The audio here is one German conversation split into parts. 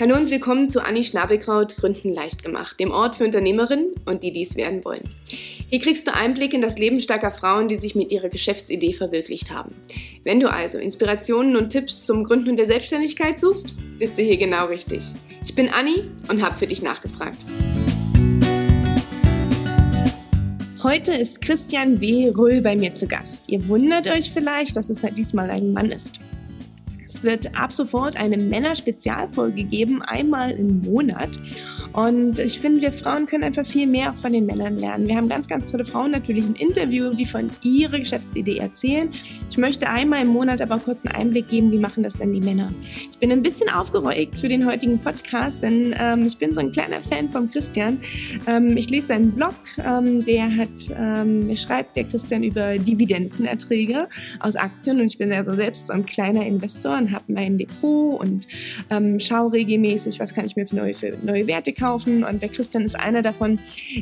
Hallo und willkommen zu Anni Schnabelkraut Gründen leicht gemacht, dem Ort für Unternehmerinnen und die dies werden wollen. Hier kriegst du Einblick in das Leben starker Frauen, die sich mit ihrer Geschäftsidee verwirklicht haben. Wenn du also Inspirationen und Tipps zum Gründen der Selbstständigkeit suchst, bist du hier genau richtig. Ich bin Anni und habe für dich nachgefragt. Heute ist Christian W. Röhl bei mir zu Gast. Ihr wundert euch vielleicht, dass es halt diesmal ein Mann ist. Es wird ab sofort eine Männer-Spezialfolge geben, einmal im Monat. Und ich finde, wir Frauen können einfach viel mehr von den Männern lernen. Wir haben ganz, ganz tolle Frauen natürlich im Interview, die von ihrer Geschäftsidee erzählen. Ich möchte einmal im Monat aber kurz einen Einblick geben, wie machen das denn die Männer. Ich bin ein bisschen aufgeregt für den heutigen Podcast, denn ähm, ich bin so ein kleiner Fan von Christian. Ähm, ich lese seinen Blog, ähm, der hat, ähm, der schreibt der Christian über Dividendenerträge aus Aktien und ich bin also selbst so ein kleiner Investor und habe mein Depot und ähm, schaue regelmäßig, was kann ich mir für neue, für neue Werte kaufen. Und der Christian ist einer davon,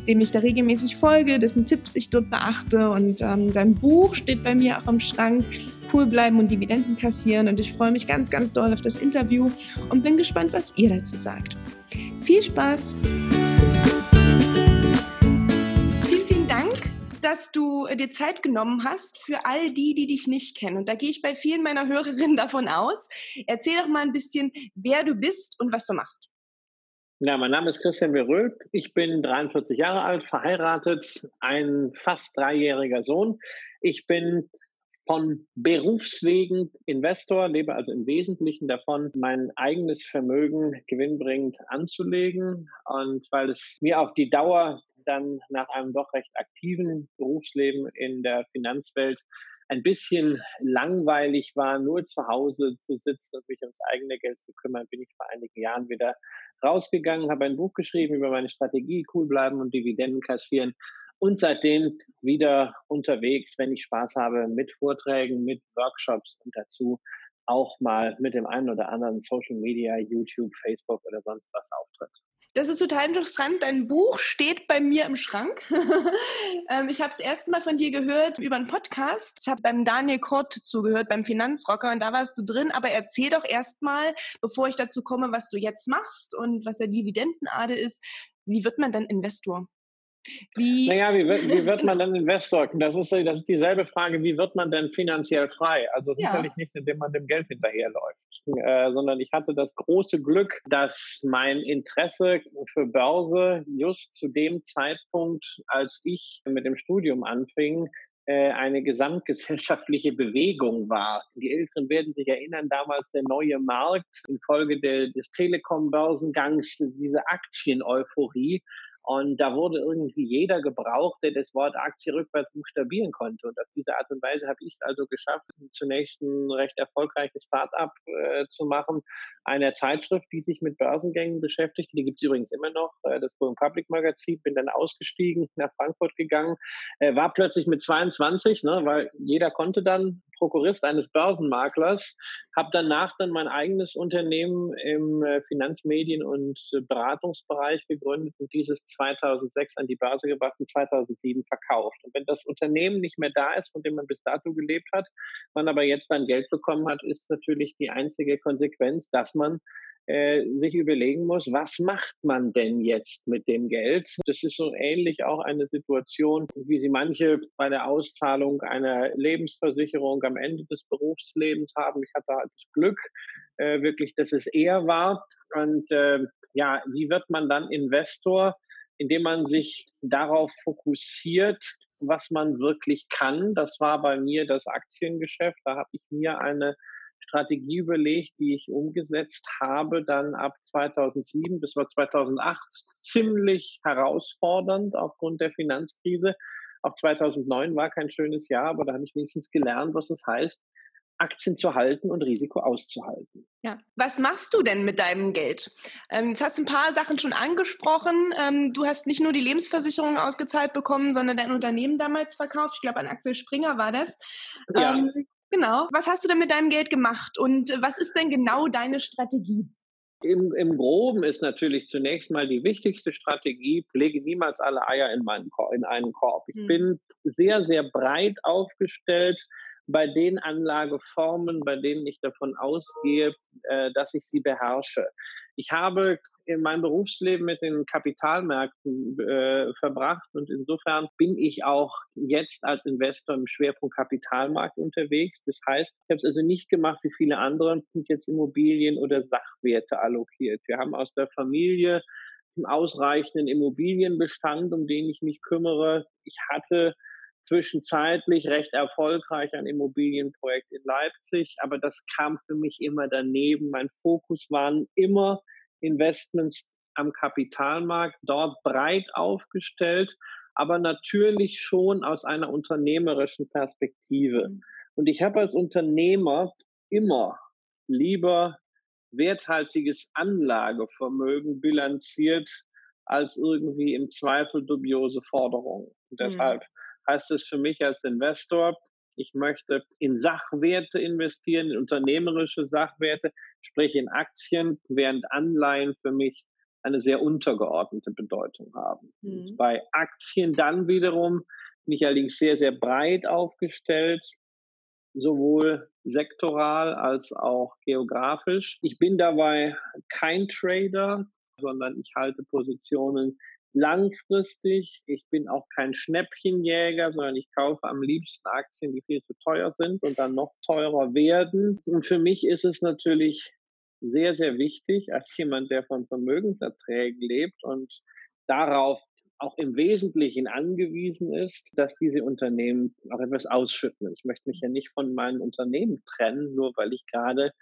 dem ich da regelmäßig folge, dessen Tipps ich dort beachte. Und ähm, sein Buch steht bei mir auch im Schrank. Cool bleiben und Dividenden kassieren. Und ich freue mich ganz, ganz doll auf das Interview und bin gespannt, was ihr dazu sagt. Viel Spaß! Dass du äh, dir Zeit genommen hast für all die, die dich nicht kennen. Und da gehe ich bei vielen meiner Hörerinnen davon aus. Erzähl doch mal ein bisschen, wer du bist und was du machst. Ja, mein Name ist Christian Beröhl. Ich bin 43 Jahre alt, verheiratet, ein fast dreijähriger Sohn. Ich bin von Berufswegen Investor, lebe also im Wesentlichen davon, mein eigenes Vermögen gewinnbringend anzulegen. Und weil es mir auf die Dauer dann nach einem doch recht aktiven Berufsleben in der Finanzwelt ein bisschen langweilig war, nur zu Hause zu sitzen und mich ums eigene Geld zu kümmern, bin ich vor einigen Jahren wieder rausgegangen, habe ein Buch geschrieben über meine Strategie, cool bleiben und Dividenden kassieren und seitdem wieder unterwegs, wenn ich Spaß habe, mit Vorträgen, mit Workshops und dazu auch mal mit dem einen oder anderen Social Media, YouTube, Facebook oder sonst was auftritt. Das ist total interessant. Dein Buch steht bei mir im Schrank. Ähm, ich habe es erst mal von dir gehört über einen Podcast. Ich habe beim Daniel Kort zugehört, beim Finanzrocker, und da warst du drin. Aber erzähl doch erst mal, bevor ich dazu komme, was du jetzt machst und was der Dividendenadel ist. Wie wird man denn Investor? Wie, naja, wie wird, wie wird man denn Investor? Das ist, das ist dieselbe Frage, wie wird man denn finanziell frei? Also sicherlich ja. nicht, indem man dem Geld hinterherläuft, äh, sondern ich hatte das große Glück, dass mein Interesse für Börse just zu dem Zeitpunkt, als ich mit dem Studium anfing, äh, eine gesamtgesellschaftliche Bewegung war. Die Älteren werden sich erinnern, damals der neue Markt infolge der, des Telekom-Börsengangs, diese Aktien-Euphorie. Und da wurde irgendwie jeder gebraucht, der das Wort Aktie rückwärts buchstabieren konnte. Und auf diese Art und Weise habe ich es also geschafft, zunächst ein recht erfolgreiches Start-up äh, zu machen, einer Zeitschrift, die sich mit Börsengängen beschäftigt. Die gibt es übrigens immer noch, äh, das Going Public Magazin. Bin dann ausgestiegen, nach Frankfurt gegangen, äh, war plötzlich mit 22, ne, weil jeder konnte dann Prokurist eines Börsenmaklers, habe danach dann mein eigenes Unternehmen im äh, Finanzmedien- und Beratungsbereich gegründet und dieses 2006 an die Börse gebracht und 2007 verkauft. Und wenn das Unternehmen nicht mehr da ist, von dem man bis dato gelebt hat, man aber jetzt dann Geld bekommen hat, ist natürlich die einzige Konsequenz, dass man äh, sich überlegen muss, was macht man denn jetzt mit dem Geld? Das ist so ähnlich auch eine Situation, wie sie manche bei der Auszahlung einer Lebensversicherung am Ende des Berufslebens haben. Ich hatte halt das Glück, äh, wirklich, dass es eher war. Und äh, ja, wie wird man dann Investor? Indem man sich darauf fokussiert, was man wirklich kann. Das war bei mir das Aktiengeschäft. Da habe ich mir eine Strategie überlegt, die ich umgesetzt habe, dann ab 2007 bis 2008 ziemlich herausfordernd aufgrund der Finanzkrise. Auch 2009 war kein schönes Jahr, aber da habe ich wenigstens gelernt, was es heißt, Aktien zu halten und Risiko auszuhalten. Ja, was machst du denn mit deinem Geld? Ähm, jetzt hast du ein paar Sachen schon angesprochen. Ähm, du hast nicht nur die Lebensversicherung ausgezahlt bekommen, sondern dein Unternehmen damals verkauft. Ich glaube, an Axel Springer war das. Ja. Ähm, Genau. Was hast du denn mit deinem Geld gemacht und äh, was ist denn genau deine Strategie? Im, Im Groben ist natürlich zunächst mal die wichtigste Strategie, lege niemals alle Eier in, meinen, in einen Korb. Ich hm. bin sehr, sehr breit aufgestellt, bei den Anlageformen, bei denen ich davon ausgehe, äh, dass ich sie beherrsche. Ich habe in meinem Berufsleben mit den Kapitalmärkten äh, verbracht und insofern bin ich auch jetzt als Investor im Schwerpunkt Kapitalmarkt unterwegs. Das heißt, ich habe es also nicht gemacht wie viele andere und jetzt Immobilien oder Sachwerte allokiert. Wir haben aus der Familie einen ausreichenden Immobilienbestand, um den ich mich kümmere. Ich hatte zwischenzeitlich recht erfolgreich ein Immobilienprojekt in Leipzig, aber das kam für mich immer daneben. Mein Fokus waren immer Investments am Kapitalmarkt, dort breit aufgestellt, aber natürlich schon aus einer unternehmerischen Perspektive. Mhm. Und ich habe als Unternehmer immer lieber werthaltiges Anlagevermögen bilanziert als irgendwie im Zweifel dubiose Forderungen. Und mhm. Heißt es für mich als Investor, ich möchte in Sachwerte investieren, in unternehmerische Sachwerte, sprich in Aktien, während Anleihen für mich eine sehr untergeordnete Bedeutung haben. Mhm. Bei Aktien dann wiederum bin ich allerdings sehr, sehr breit aufgestellt, sowohl sektoral als auch geografisch. Ich bin dabei kein Trader, sondern ich halte Positionen langfristig. Ich bin auch kein Schnäppchenjäger, sondern ich kaufe am liebsten Aktien, die viel zu teuer sind und dann noch teurer werden. Und für mich ist es natürlich sehr, sehr wichtig, als jemand, der von Vermögenserträgen lebt und darauf auch im Wesentlichen angewiesen ist, dass diese Unternehmen auch etwas ausschütten. Ich möchte mich ja nicht von meinem Unternehmen trennen, nur weil ich gerade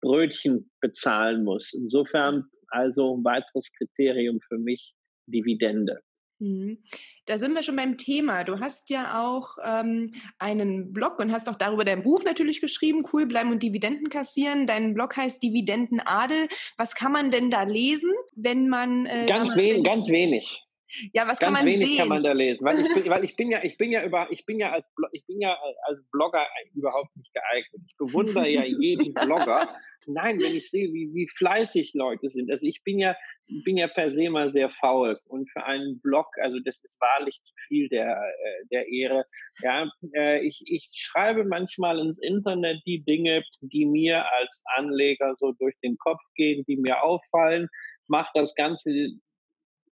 Brötchen bezahlen muss. Insofern also ein weiteres Kriterium für mich Dividende. Mhm. Da sind wir schon beim Thema. Du hast ja auch ähm, einen Blog und hast auch darüber dein Buch natürlich geschrieben, Cool bleiben und Dividenden kassieren. Dein Blog heißt Dividendenadel. Was kann man denn da lesen, wenn man... Äh, ganz, wen, ganz wenig. Ja, was Ganz kann man wenig sehen? kann man da lesen, weil ich bin, weil ich bin ja, ich bin ja über, ich bin ja als, ich bin ja als Blogger überhaupt nicht geeignet. Ich bewundere ja jeden Blogger. Nein, wenn ich sehe, wie, wie fleißig Leute sind. Also ich bin ja, bin ja per se mal sehr faul und für einen Blog, also das ist wahrlich zu viel der, äh, der Ehre. Ja, äh, ich, ich schreibe manchmal ins Internet die Dinge, die mir als Anleger so durch den Kopf gehen, die mir auffallen mache das Ganze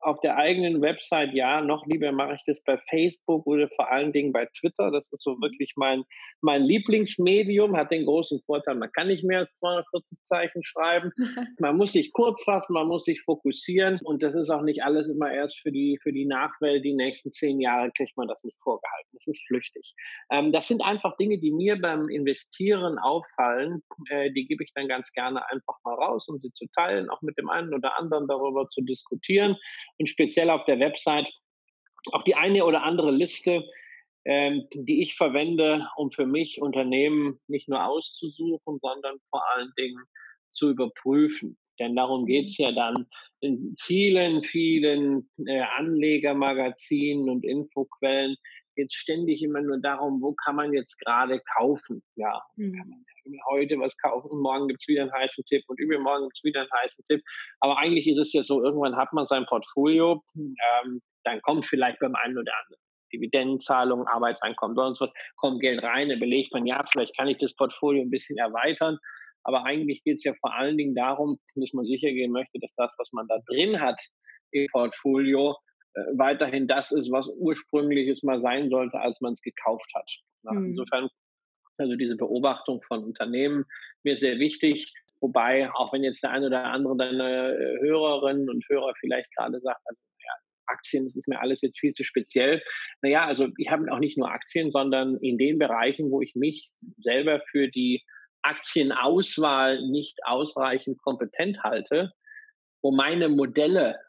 auf der eigenen Website ja, noch lieber mache ich das bei Facebook oder vor allen Dingen bei Twitter. Das ist so mhm. wirklich mein, mein Lieblingsmedium, hat den großen Vorteil, man kann nicht mehr als 240 Zeichen schreiben. Man muss sich kurz fassen, man muss sich fokussieren und das ist auch nicht alles immer erst für die, für die Nachwelt. Die nächsten zehn Jahre kriegt man das nicht vorgehalten. Das ist flüchtig. Ähm, das sind einfach Dinge, die mir beim Investieren auffallen. Äh, die gebe ich dann ganz gerne einfach mal raus, um sie zu teilen, auch mit dem einen oder anderen darüber zu diskutieren und speziell auf der Website auch die eine oder andere Liste, ähm, die ich verwende, um für mich Unternehmen nicht nur auszusuchen, sondern vor allen Dingen zu überprüfen. Denn darum geht es ja dann in vielen, vielen äh, Anlegermagazinen und Infoquellen jetzt ständig immer nur darum, wo kann man jetzt gerade kaufen. Ja, mhm. kann man heute was kaufen und morgen gibt es wieder einen heißen Tipp und übermorgen gibt es wieder einen heißen Tipp. Aber eigentlich ist es ja so, irgendwann hat man sein Portfolio, ähm, dann kommt vielleicht beim einen oder anderen Dividendenzahlungen, Arbeitseinkommen, sonst was, kommt Geld rein, dann belegt man, ja, vielleicht kann ich das Portfolio ein bisschen erweitern. Aber eigentlich geht es ja vor allen Dingen darum, dass man sicher gehen möchte, dass das, was man da drin hat im Portfolio, weiterhin das ist, was ursprünglich es mal sein sollte, als man es gekauft hat. Mhm. Insofern also diese Beobachtung von Unternehmen mir sehr wichtig. Wobei, auch wenn jetzt der eine oder andere deine äh, Hörerinnen und Hörer vielleicht gerade sagt, also, ja, Aktien, das ist mir alles jetzt viel zu speziell. Naja, also ich habe auch nicht nur Aktien, sondern in den Bereichen, wo ich mich selber für die Aktienauswahl nicht ausreichend kompetent halte, wo meine Modelle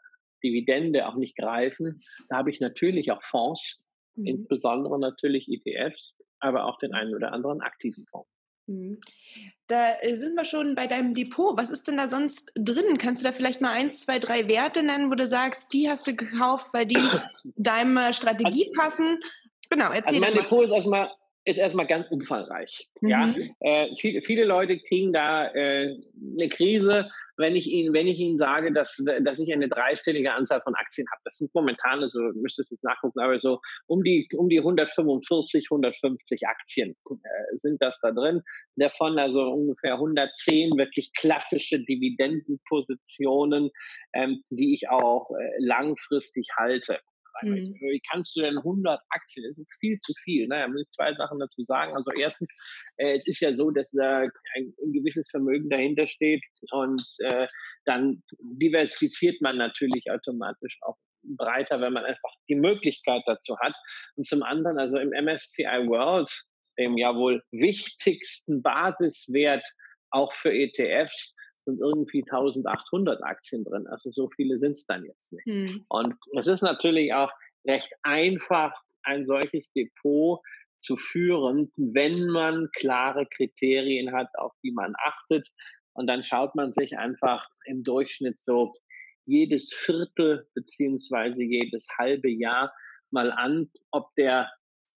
Dividende auch nicht greifen, da habe ich natürlich auch Fonds, mhm. insbesondere natürlich ETFs, aber auch den einen oder anderen aktiven Fonds. Mhm. Da äh, sind wir schon bei deinem Depot. Was ist denn da sonst drin? Kannst du da vielleicht mal eins, zwei, drei Werte nennen, wo du sagst, die hast du gekauft, weil die deiner Strategie also, passen? Genau, erzähl also mein Depot ist erstmal ist erstmal ganz umfangreich. Mhm. Ja, äh, viele, viele Leute kriegen da äh, eine Krise, wenn ich ihnen, wenn ich ihnen sage, dass, dass ich eine dreistellige Anzahl von Aktien habe. Das sind momentan, so also, müsstest du es nachgucken, aber so um die, um die 145, 150 Aktien äh, sind das da drin. Davon also ungefähr 110 wirklich klassische Dividendenpositionen, ähm, die ich auch äh, langfristig halte rein. Mhm. Wie kannst du denn 100 Aktien? Das ist viel zu viel. Naja, muss ich zwei Sachen dazu sagen. Also erstens, äh, es ist ja so, dass da ein, ein gewisses Vermögen dahinter steht und äh, dann diversifiziert man natürlich automatisch auch breiter, wenn man einfach die Möglichkeit dazu hat. Und zum anderen, also im MSCI World, dem ja wohl wichtigsten Basiswert auch für ETFs, sind irgendwie 1800 Aktien drin. Also so viele sind es dann jetzt nicht. Hm. Und es ist natürlich auch recht einfach, ein solches Depot zu führen, wenn man klare Kriterien hat, auf die man achtet. Und dann schaut man sich einfach im Durchschnitt so jedes Viertel beziehungsweise jedes halbe Jahr mal an, ob der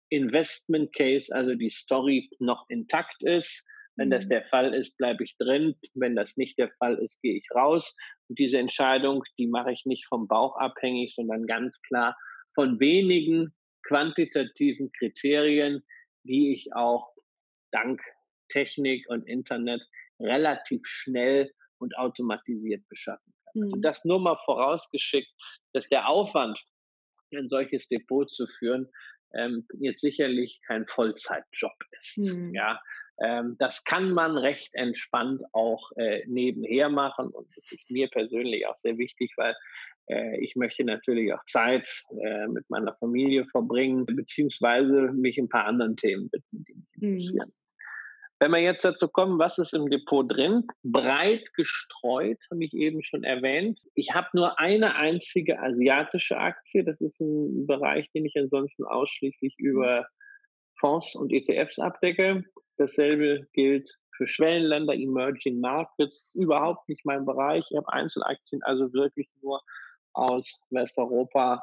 Investment Case, also die Story noch intakt ist wenn das mhm. der Fall ist, bleibe ich drin. Wenn das nicht der Fall ist, gehe ich raus. Und diese Entscheidung, die mache ich nicht vom Bauch abhängig, sondern ganz klar von wenigen quantitativen Kriterien, die ich auch dank Technik und Internet relativ schnell und automatisiert beschaffen kann. Also mhm. das nur mal vorausgeschickt, dass der Aufwand, ein solches Depot zu führen, ähm, jetzt sicherlich kein Vollzeitjob ist. Mhm. Ja, ähm, das kann man recht entspannt auch äh, nebenher machen und das ist mir persönlich auch sehr wichtig, weil äh, ich möchte natürlich auch Zeit äh, mit meiner Familie verbringen, beziehungsweise mich ein paar anderen Themen widmen, die mich mhm. interessieren. Mhm. Wenn wir jetzt dazu kommen, was ist im Depot drin? Breit gestreut, habe ich eben schon erwähnt. Ich habe nur eine einzige asiatische Aktie. Das ist ein Bereich, den ich ansonsten ausschließlich über Fonds und ETFs abdecke. Dasselbe gilt für Schwellenländer, Emerging Markets, überhaupt nicht mein Bereich. Ich habe Einzelaktien also wirklich nur aus Westeuropa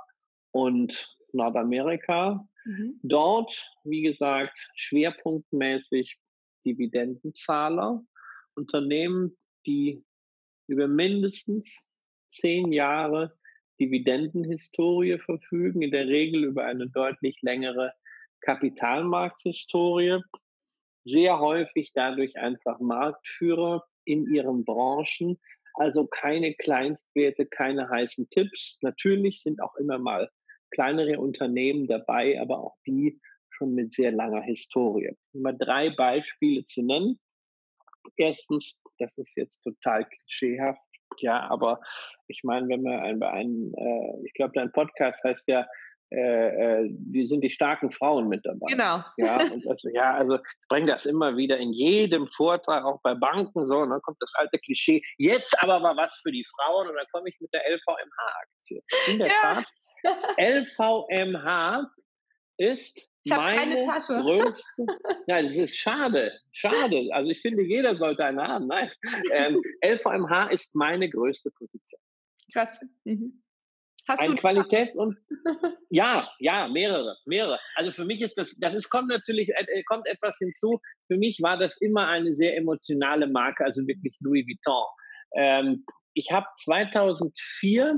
und Nordamerika. Mhm. Dort, wie gesagt, schwerpunktmäßig Dividendenzahler, Unternehmen, die über mindestens zehn Jahre Dividendenhistorie verfügen, in der Regel über eine deutlich längere Kapitalmarkthistorie sehr häufig dadurch einfach Marktführer in ihren Branchen. Also keine Kleinstwerte, keine heißen Tipps. Natürlich sind auch immer mal kleinere Unternehmen dabei, aber auch die schon mit sehr langer Historie. Mal drei Beispiele zu nennen. Erstens, das ist jetzt total klischeehaft, ja, aber ich meine, wenn man bei einem, äh, ich glaube, dein Podcast heißt ja äh, die äh, sind die starken Frauen mit dabei. Genau. Ja, also, ja, also ich bringe das immer wieder in jedem Vortrag, auch bei Banken so, und dann kommt das alte Klischee, jetzt aber mal was für die Frauen und dann komme ich mit der LVMH-Aktie. In der ja. Tat, LVMH ist ich meine keine Tasche. größte. Nein, das ist schade. Schade. Also ich finde, jeder sollte eine haben. Nein. Ähm, LVMH ist meine größte Position. Krass. Mhm. Hast ein Qualitäts- und ja, ja, mehrere, mehrere. Also für mich ist das, das ist, kommt natürlich, äh, kommt etwas hinzu. Für mich war das immer eine sehr emotionale Marke, also wirklich Louis Vuitton. Ähm, ich habe 2004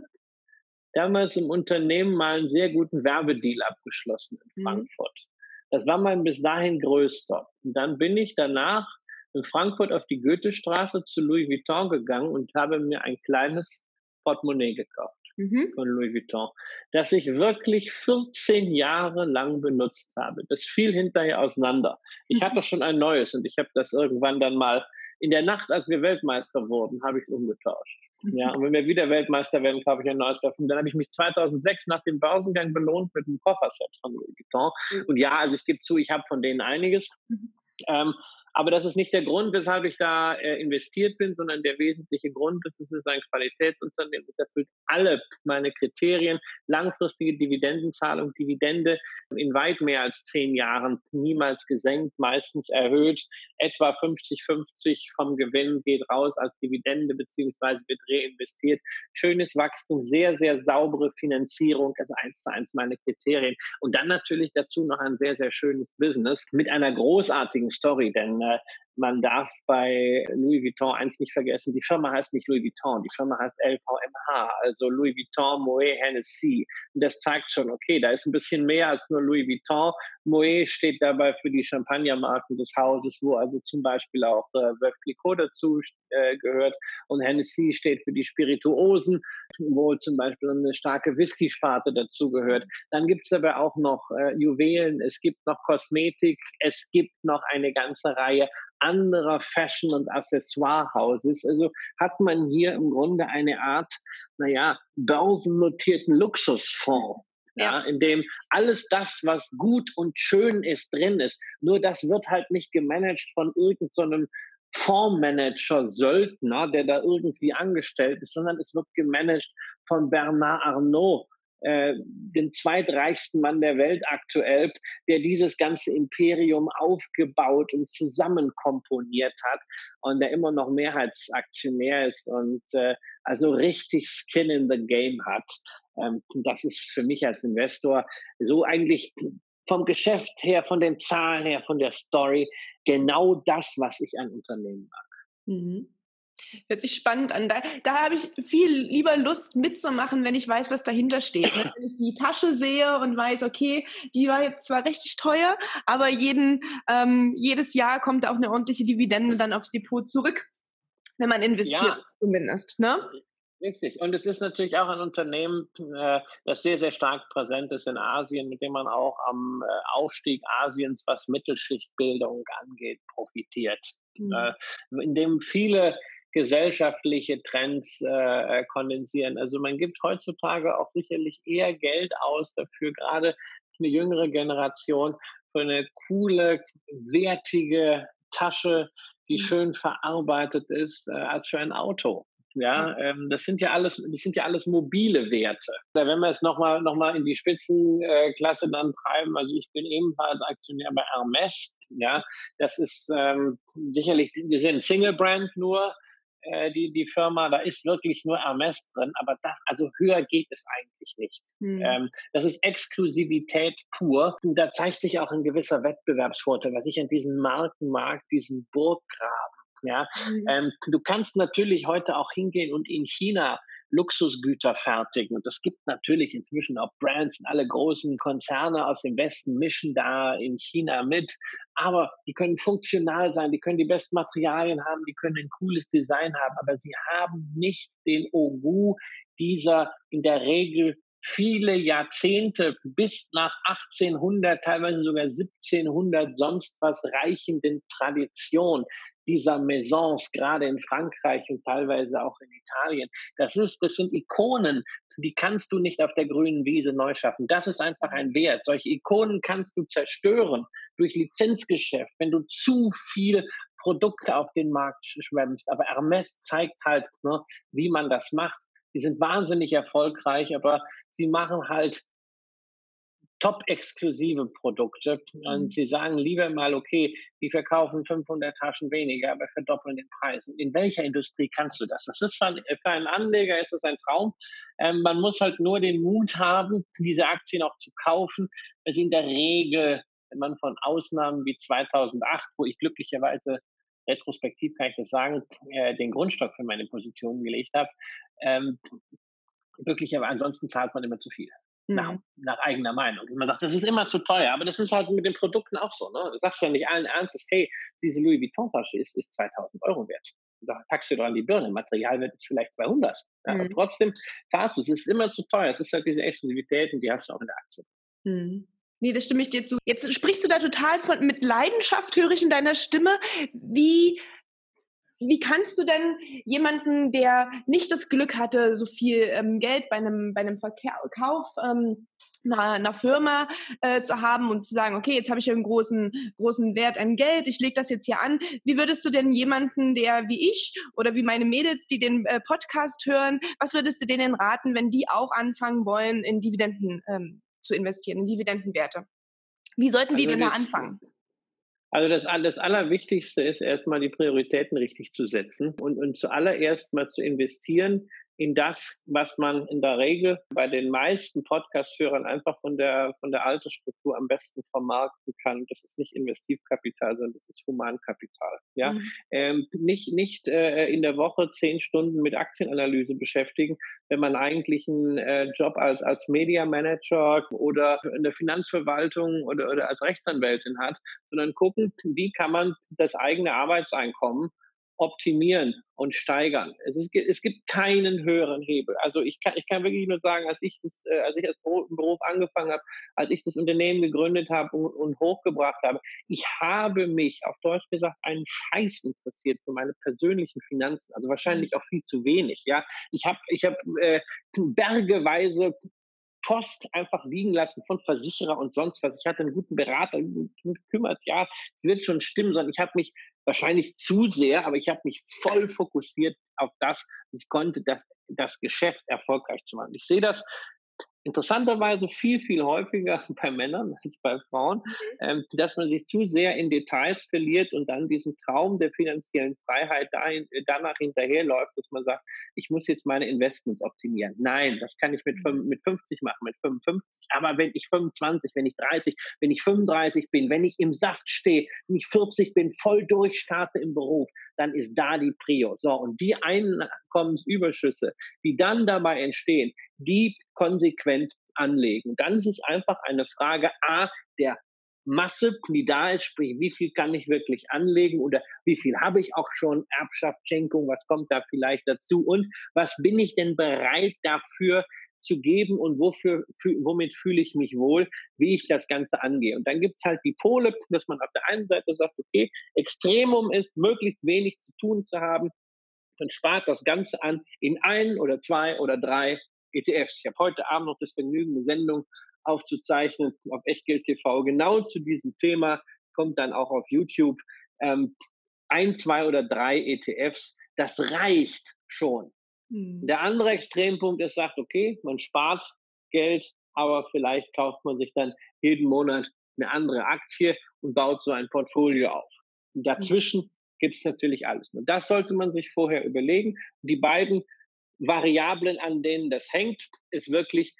damals im Unternehmen mal einen sehr guten Werbedeal abgeschlossen in mhm. Frankfurt. Mhm. Das war mein bis dahin größter. Und dann bin ich danach in Frankfurt auf die Goethestraße zu Louis Vuitton gegangen und habe mir ein kleines Portemonnaie gekauft mhm. von Louis Vuitton, das ich wirklich 14 Jahre lang benutzt habe. Das fiel hinterher auseinander. Ich mhm. hatte schon ein neues und ich habe das irgendwann dann mal in der Nacht, als wir Weltmeister wurden, habe ich es umgetauscht. Mhm. Ja, und wenn wir wieder Weltmeister werden, kaufe ich ein neues davon. Dann habe ich mich 2006 nach dem Börsengang belohnt mit einem Kofferset von Louis Vuitton. Mhm. Und ja, also ich gebe zu, ich habe von denen einiges. Mhm. Ähm, Aber das ist nicht der Grund, weshalb ich da äh, investiert bin, sondern der wesentliche Grund ist, es ist ein Qualitätsunternehmen, es erfüllt alle meine Kriterien. Langfristige Dividendenzahlung, Dividende in weit mehr als zehn Jahren niemals gesenkt, meistens erhöht. Etwa 50-50 vom Gewinn geht raus als Dividende beziehungsweise wird reinvestiert. Schönes Wachstum, sehr, sehr saubere Finanzierung, also eins zu eins meine Kriterien. Und dann natürlich dazu noch ein sehr, sehr schönes Business mit einer großartigen Story, denn äh, man darf bei Louis Vuitton eins nicht vergessen, die Firma heißt nicht Louis Vuitton, die Firma heißt LVMH, also Louis Vuitton, Moet, Hennessy. Und das zeigt schon, okay, da ist ein bisschen mehr als nur Louis Vuitton. Moet steht dabei für die Champagnermarken des Hauses, wo also zum Beispiel auch äh, Veuve Clicquot dazu äh, gehört. Und Hennessy steht für die Spirituosen, wo zum Beispiel eine starke Whisky-Sparte dazu gehört. Dann gibt es aber auch noch äh, Juwelen, es gibt noch Kosmetik, es gibt noch eine ganze Reihe anderer Fashion- und Accessoirehauses. Also hat man hier im Grunde eine Art, naja, börsennotierten Luxusfonds. Ja, in dem alles das, was gut und schön ist, drin ist. Nur das wird halt nicht gemanagt von irgendeinem so Fondsmanager, Söldner, der da irgendwie angestellt ist, sondern es wird gemanagt von Bernard Arnault, äh, den zweitreichsten Mann der Welt aktuell, der dieses ganze Imperium aufgebaut und zusammenkomponiert hat und der immer noch Mehrheitsaktionär ist und äh, also richtig Skin in the Game hat. Ähm, das ist für mich als Investor so eigentlich vom Geschäft her, von den Zahlen her, von der Story genau das, was ich an Unternehmen mag. Mhm. Hört sich spannend an. Da, da habe ich viel lieber Lust mitzumachen, wenn ich weiß, was dahinter steht. Ne? Wenn ich die Tasche sehe und weiß, okay, die war jetzt zwar richtig teuer, aber jeden, ähm, jedes Jahr kommt auch eine ordentliche Dividende dann aufs Depot zurück, wenn man investiert, ja. zumindest. Ne? Richtig. Und es ist natürlich auch ein Unternehmen, äh, das sehr, sehr stark präsent ist in Asien, mit dem man auch am äh, Aufstieg Asiens, was Mittelschichtbildung angeht, profitiert. Mhm. Äh, in dem viele gesellschaftliche Trends äh, äh, kondensieren. Also man gibt heutzutage auch sicherlich eher Geld aus dafür, gerade eine jüngere Generation, für eine coole, wertige Tasche, die mhm. schön verarbeitet ist, äh, als für ein Auto. Ja, ähm, das sind ja alles, das sind ja alles mobile Werte. Wenn wir es nochmal noch mal in die Spitzenklasse dann treiben, also ich bin ebenfalls Aktionär bei Hermes. Ja, das ist ähm, sicherlich, wir sind Single Brand nur, äh, die, die Firma, da ist wirklich nur Hermes drin, aber das, also höher geht es eigentlich nicht. Mhm. Ähm, das ist Exklusivität pur. Und da zeigt sich auch ein gewisser Wettbewerbsvorteil, was ich an diesem Marken mag, diesen Burggraben. Ja, mhm. ähm, du kannst natürlich heute auch hingehen und in China Luxusgüter fertigen. Und es gibt natürlich inzwischen auch Brands und alle großen Konzerne aus dem Westen mischen da in China mit. Aber die können funktional sein, die können die besten Materialien haben, die können ein cooles Design haben, aber sie haben nicht den Ogu dieser in der Regel viele Jahrzehnte bis nach 1800, teilweise sogar 1700 sonst was reichenden Tradition dieser Maisons, gerade in Frankreich und teilweise auch in Italien. Das ist, das sind Ikonen, die kannst du nicht auf der grünen Wiese neu schaffen. Das ist einfach ein Wert. Solche Ikonen kannst du zerstören durch Lizenzgeschäft, wenn du zu viel Produkte auf den Markt schwemmst. Aber Hermes zeigt halt, ne, wie man das macht. Die sind wahnsinnig erfolgreich, aber sie machen halt top-exklusive Produkte und mhm. sie sagen lieber mal, okay, die verkaufen 500 Taschen weniger, aber verdoppeln den Preis. In welcher Industrie kannst du das? Das ist für, für einen Anleger ist das ein Traum. Ähm, man muss halt nur den Mut haben, diese Aktien auch zu kaufen. Es in der Regel, wenn man von Ausnahmen wie 2008, wo ich glücklicherweise retrospektiv kann ich das sagen, äh, den Grundstock für meine Position gelegt habe, ähm, wirklich, aber ansonsten zahlt man immer zu viel nach, mhm. nach eigener Meinung. Und man sagt, das ist immer zu teuer, aber das ist halt mit den Produkten auch so. Ne? Du sagst ja nicht allen Ernstes, hey, diese Louis Vuitton-Tasche ist, ist 2000 Euro wert. Da packst du doch an die Birne. Material wird es vielleicht 200. Ja, mhm. trotzdem zahlst du, es ist immer zu teuer. Es ist halt diese Exklusivität und die hast du auch in der Aktie. Mhm. Nee, das stimme ich dir zu. Jetzt sprichst du da total von, mit Leidenschaft, höre ich in deiner Stimme. Wie wie kannst du denn jemanden, der nicht das Glück hatte, so viel ähm, Geld bei einem, bei einem Verkauf ähm, einer, einer Firma äh, zu haben und zu sagen, okay, jetzt habe ich einen großen, großen Wert an Geld, ich lege das jetzt hier an. Wie würdest du denn jemanden, der wie ich oder wie meine Mädels, die den äh, Podcast hören, was würdest du denen raten, wenn die auch anfangen wollen, in Dividenden ähm, zu investieren, in Dividendenwerte? Wie sollten die also denn da anfangen? Also das, das Allerwichtigste ist erstmal die Prioritäten richtig zu setzen und, und zuallererst mal zu investieren in das, was man in der Regel bei den meisten Podcast-Hörern einfach von der, von der Altersstruktur am besten vermarkten kann. Das ist nicht Investivkapital, sondern das ist Humankapital. Ja, mhm. ähm, nicht, nicht äh, in der Woche zehn Stunden mit Aktienanalyse beschäftigen, wenn man eigentlich einen äh, Job als, als Media Manager oder in der Finanzverwaltung oder, oder als Rechtsanwältin hat, sondern gucken, wie kann man das eigene Arbeitseinkommen optimieren und steigern. Es, ist, es gibt keinen höheren Hebel. Also ich kann, ich kann wirklich nur sagen, als ich das, äh, als ich als Beruf angefangen habe, als ich das Unternehmen gegründet habe und, und, hochgebracht habe, ich habe mich auf Deutsch gesagt einen Scheiß interessiert für meine persönlichen Finanzen. Also wahrscheinlich auch viel zu wenig. Ja, ich habe, ich habe äh, bergeweise Post einfach liegen lassen von Versicherer und sonst was. Ich hatte einen guten Berater, gekümmert, ja, es wird schon stimmen, sondern ich habe mich wahrscheinlich zu sehr, aber ich habe mich voll fokussiert auf das, ich konnte das, das Geschäft erfolgreich zu machen. Ich sehe das interessanterweise viel, viel häufiger bei Männern als bei Frauen, mhm. ähm, dass man sich zu sehr in Details verliert und dann diesen Traum der finanziellen Freiheit dahin, äh, danach hinterherläuft, dass man sagt, ich muss jetzt meine Investments optimieren. Nein, das kann ich mit, mhm. mit 50 machen, mit 55. Aber wenn ich 25, wenn ich 30, wenn ich 35 bin, wenn ich im Saft stehe, wenn ich 40 bin, voll durchstarte im Beruf, dann ist da die Prio. So, und die Einkommensüberschüsse, die dann dabei entstehen, die konsequent anlegen. Dann ist es einfach eine Frage A der Masse, die da ist, sprich, wie viel kann ich wirklich anlegen oder wie viel habe ich auch schon, Erbschaft, Schenkung, was kommt da vielleicht dazu und was bin ich denn bereit dafür zu geben und wofür, für, womit fühle ich mich wohl, wie ich das Ganze angehe. Und dann gibt es halt die Pole, dass man auf der einen Seite sagt, okay, Extremum ist, möglichst wenig zu tun zu haben, dann spart das Ganze an in ein oder zwei oder drei ETFs. Ich habe heute Abend noch das Vergnügen, eine Sendung aufzuzeichnen auf Echtgeld TV, genau zu diesem Thema, kommt dann auch auf YouTube. Ähm, ein, zwei oder drei ETFs, das reicht schon. Hm. Der andere Extrempunkt ist, sagt, okay, man spart Geld, aber vielleicht kauft man sich dann jeden Monat eine andere Aktie und baut so ein Portfolio auf. Und dazwischen hm. gibt es natürlich alles. Und das sollte man sich vorher überlegen. Die beiden Variablen, an denen das hängt, ist wirklich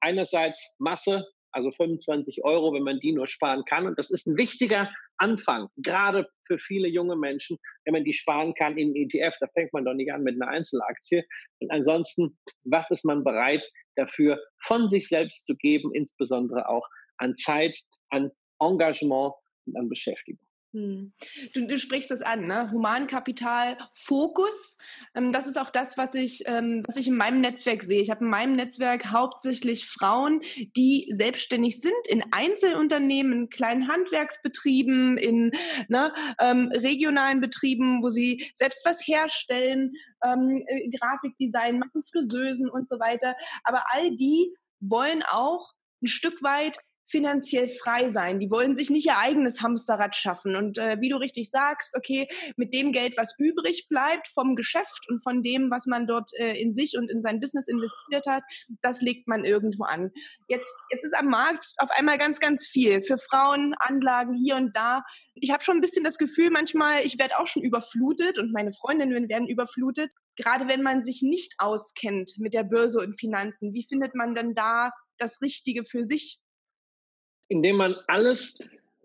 einerseits Masse, also 25 Euro, wenn man die nur sparen kann. Und das ist ein wichtiger Anfang, gerade für viele junge Menschen, wenn man die sparen kann in ETF. Da fängt man doch nicht an mit einer Einzelaktie. Und ansonsten, was ist man bereit dafür von sich selbst zu geben, insbesondere auch an Zeit, an Engagement und an Beschäftigung? Hm. Du, du, sprichst das an, ne? Humankapital, Fokus. Ähm, das ist auch das, was ich, ähm, was ich in meinem Netzwerk sehe. Ich habe in meinem Netzwerk hauptsächlich Frauen, die selbstständig sind in Einzelunternehmen, in kleinen Handwerksbetrieben, in ne, ähm, regionalen Betrieben, wo sie selbst was herstellen, ähm, äh, Grafikdesign machen, Friseusen und so weiter. Aber all die wollen auch ein Stück weit finanziell frei sein. Die wollen sich nicht ihr eigenes Hamsterrad schaffen. Und äh, wie du richtig sagst, okay, mit dem Geld, was übrig bleibt vom Geschäft und von dem, was man dort äh, in sich und in sein Business investiert hat, das legt man irgendwo an. Jetzt, jetzt ist am Markt auf einmal ganz, ganz viel für Frauen, Anlagen hier und da. Ich habe schon ein bisschen das Gefühl, manchmal, ich werde auch schon überflutet und meine Freundinnen werden überflutet. Gerade wenn man sich nicht auskennt mit der Börse und Finanzen, wie findet man denn da das Richtige für sich? Indem man alles,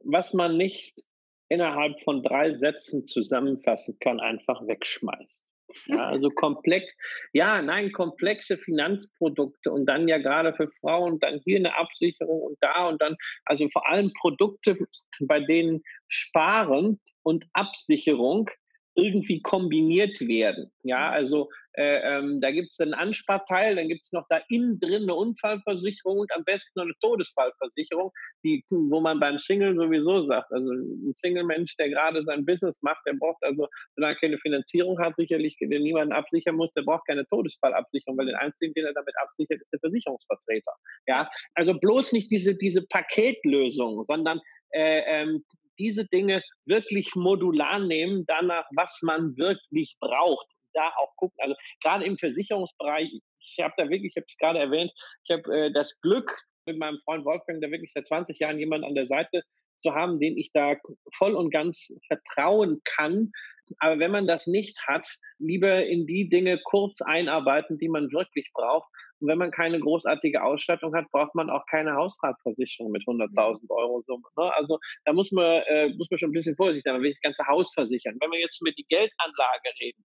was man nicht innerhalb von drei Sätzen zusammenfassen kann, einfach wegschmeißt. Ja, also komplex, ja, nein, komplexe Finanzprodukte und dann ja gerade für Frauen dann hier eine Absicherung und da und dann, also vor allem Produkte, bei denen Sparen und Absicherung irgendwie kombiniert werden. Ja, mhm. also äh, ähm, da gibt es einen Ansparteil, dann gibt es noch da innen drin eine Unfallversicherung und am besten noch eine Todesfallversicherung, die, wo man beim Single sowieso sagt, also ein Single-Mensch, der gerade sein Business macht, der braucht also, wenn er keine Finanzierung hat, sicherlich, den niemanden absichern muss, der braucht keine Todesfallabsicherung, weil den einzigen, den er damit absichert, ist der Versicherungsvertreter. Ja, also bloß nicht diese, diese Paketlösung, sondern äh, ähm, diese Dinge wirklich modular nehmen, danach, was man wirklich braucht. Da auch gucken. Also gerade im Versicherungsbereich, ich habe da wirklich, ich habe es gerade erwähnt, ich habe äh, das Glück, mit meinem Freund Wolfgang, der wirklich seit 20 Jahren jemanden an der Seite zu haben, den ich da voll und ganz vertrauen kann. Aber wenn man das nicht hat, lieber in die Dinge kurz einarbeiten, die man wirklich braucht. Und wenn man keine großartige Ausstattung hat, braucht man auch keine Hausratversicherung mit 100.000 Euro Summe. Ne? Also da muss man, äh, muss man schon ein bisschen vorsichtig sein. Man will das ganze Haus versichern. Wenn wir jetzt über die Geldanlage reden,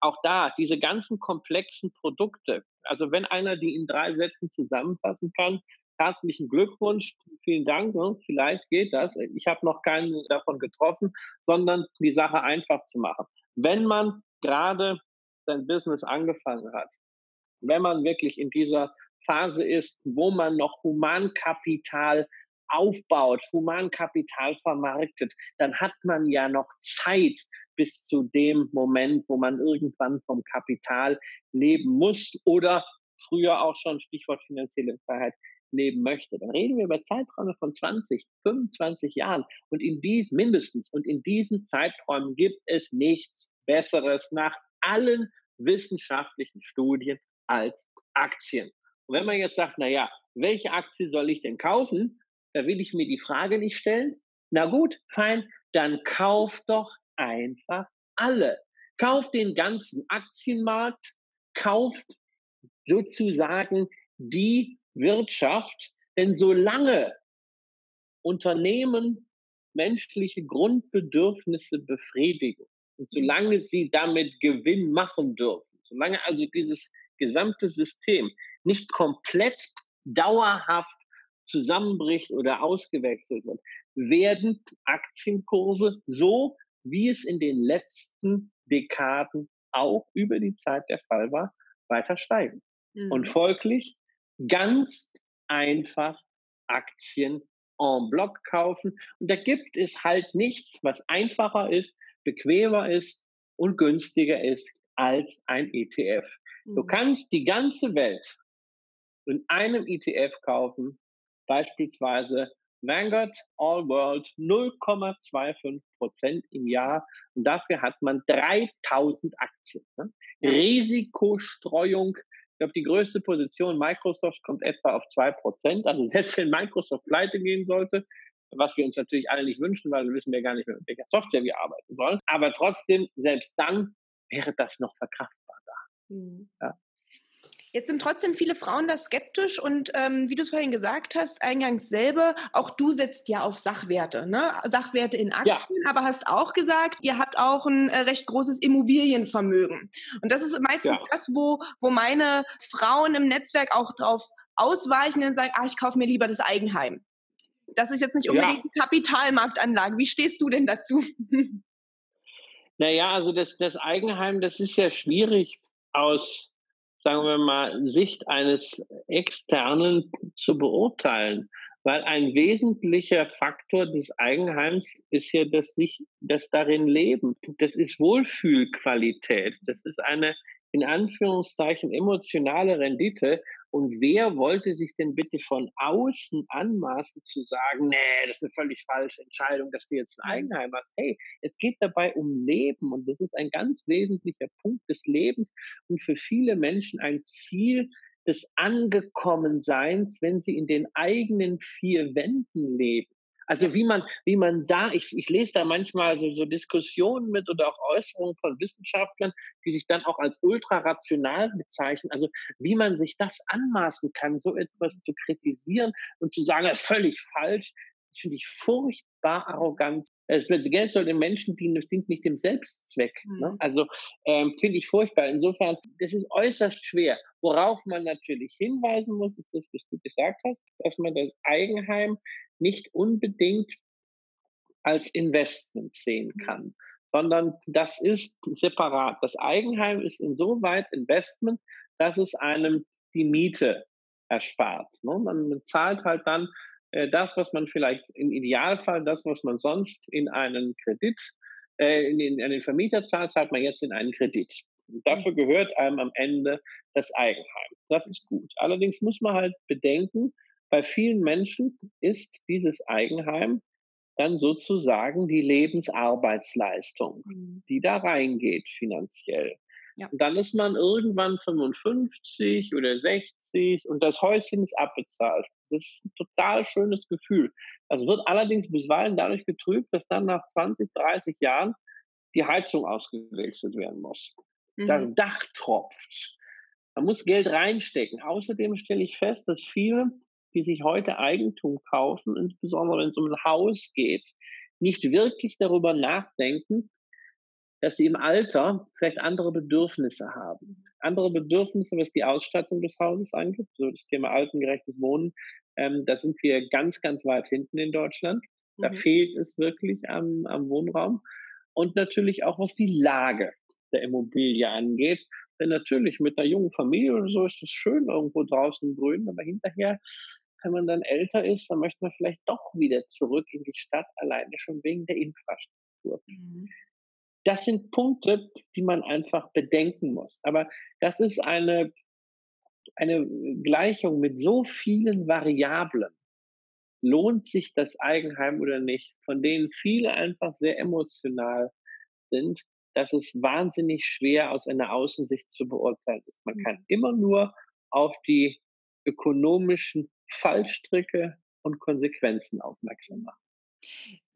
auch da, diese ganzen komplexen Produkte, also wenn einer die in drei Sätzen zusammenfassen kann, herzlichen Glückwunsch, vielen Dank, ne? vielleicht geht das. Ich habe noch keinen davon getroffen, sondern die Sache einfach zu machen. Wenn man gerade sein Business angefangen hat, wenn man wirklich in dieser Phase ist, wo man noch Humankapital aufbaut, Humankapital vermarktet, dann hat man ja noch Zeit bis zu dem Moment, wo man irgendwann vom Kapital leben muss oder früher auch schon Stichwort finanzielle Freiheit leben möchte, dann reden wir über Zeiträume von 20, 25 Jahren. Und in diesen, mindestens, und in diesen Zeiträumen gibt es nichts Besseres nach allen wissenschaftlichen Studien als Aktien. Und wenn man jetzt sagt, na ja, welche Aktie soll ich denn kaufen? Da will ich mir die Frage nicht stellen. Na gut, fein, dann kauf doch einfach alle. Kauft den ganzen Aktienmarkt, kauft sozusagen die Wirtschaft. Denn solange Unternehmen menschliche Grundbedürfnisse befriedigen und solange sie damit Gewinn machen dürfen, solange also dieses gesamte System nicht komplett dauerhaft zusammenbricht oder ausgewechselt wird, werden Aktienkurse so, wie es in den letzten Dekaden auch über die Zeit der Fall war, weiter steigen. Mhm. Und folglich ganz einfach Aktien en bloc kaufen. Und da gibt es halt nichts, was einfacher ist, bequemer ist und günstiger ist als ein ETF. Du mhm. kannst die ganze Welt in einem ETF kaufen, beispielsweise Vanguard All World 0,25 Prozent im Jahr und dafür hat man 3000 Aktien. Ne? Risikostreuung ich glaube, die größte Position Microsoft kommt etwa auf zwei Prozent. Also selbst wenn Microsoft pleite gehen sollte, was wir uns natürlich alle nicht wünschen, weil wir wissen ja gar nicht mehr, mit welcher Software wir arbeiten wollen. Aber trotzdem, selbst dann wäre das noch verkraftbar. Mhm. Ja. Jetzt sind trotzdem viele Frauen da skeptisch und ähm, wie du es vorhin gesagt hast, eingangs selber, auch du setzt ja auf Sachwerte, ne? Sachwerte in Aktien, ja. aber hast auch gesagt, ihr habt auch ein äh, recht großes Immobilienvermögen. Und das ist meistens ja. das, wo, wo meine Frauen im Netzwerk auch drauf ausweichen und sagen, ah, ich kaufe mir lieber das Eigenheim. Das ist jetzt nicht unbedingt ja. Kapitalmarktanlage. Wie stehst du denn dazu? Naja, also das, das Eigenheim, das ist ja schwierig aus sagen wir mal, Sicht eines Externen zu beurteilen. Weil ein wesentlicher Faktor des Eigenheims ist ja das, sich, das darin Leben. Das ist Wohlfühlqualität. Das ist eine in Anführungszeichen emotionale Rendite, und wer wollte sich denn bitte von außen anmaßen zu sagen, nee, das ist eine völlig falsche Entscheidung, dass du jetzt ein mhm. Eigenheim hast. Hey, es geht dabei um Leben und das ist ein ganz wesentlicher Punkt des Lebens und für viele Menschen ein Ziel des Angekommenseins, wenn sie in den eigenen vier Wänden leben. Also wie man, wie man da, ich, ich lese da manchmal so, so Diskussionen mit oder auch Äußerungen von Wissenschaftlern, die sich dann auch als ultrarational bezeichnen. Also wie man sich das anmaßen kann, so etwas zu kritisieren und zu sagen, das ist völlig falsch, das finde ich furchtbar arrogant. Das Geld soll den Menschen dienen, das dient nicht dem Selbstzweck. Mhm. Ne? Also ähm, finde ich furchtbar. Insofern, das ist äußerst schwer. Worauf man natürlich hinweisen muss, ist das, was du gesagt hast, dass man das Eigenheim nicht unbedingt als Investment sehen mhm. kann. sondern das ist separat. Das Eigenheim ist insoweit Investment, dass es einem die Miete erspart. Ne? Man zahlt halt dann das, was man vielleicht im Idealfall, das, was man sonst in einen Kredit, äh, in, den, in den Vermieter zahlt, zahlt man jetzt in einen Kredit. Und dafür mhm. gehört einem am Ende das Eigenheim. Das ist gut. Allerdings muss man halt bedenken, bei vielen Menschen ist dieses Eigenheim dann sozusagen die Lebensarbeitsleistung, mhm. die da reingeht finanziell. Ja. Und dann ist man irgendwann 55 oder 60 und das Häuschen ist abbezahlt. Das ist ein total schönes Gefühl. Das wird allerdings bisweilen dadurch getrübt, dass dann nach 20, 30 Jahren die Heizung ausgewechselt werden muss. Mhm. Das Dach tropft. Man muss Geld reinstecken. Außerdem stelle ich fest, dass viele die sich heute Eigentum kaufen, insbesondere wenn es um ein Haus geht, nicht wirklich darüber nachdenken, dass sie im Alter vielleicht andere Bedürfnisse haben. Andere Bedürfnisse, was die Ausstattung des Hauses angeht, so das Thema altengerechtes Wohnen, ähm, da sind wir ganz, ganz weit hinten in Deutschland. Da mhm. fehlt es wirklich am, am Wohnraum. Und natürlich auch, was die Lage der Immobilie angeht. Denn natürlich mit einer jungen Familie oder so ist es schön irgendwo draußen grün, aber hinterher wenn man dann älter ist, dann möchte man vielleicht doch wieder zurück in die Stadt, alleine schon wegen der Infrastruktur. Mhm. Das sind Punkte, die man einfach bedenken muss. Aber das ist eine, eine Gleichung mit so vielen Variablen. Lohnt sich das Eigenheim oder nicht, von denen viele einfach sehr emotional sind, dass es wahnsinnig schwer aus einer Außensicht zu beurteilen ist. Man kann immer nur auf die ökonomischen Fallstricke und Konsequenzen aufmerksam machen.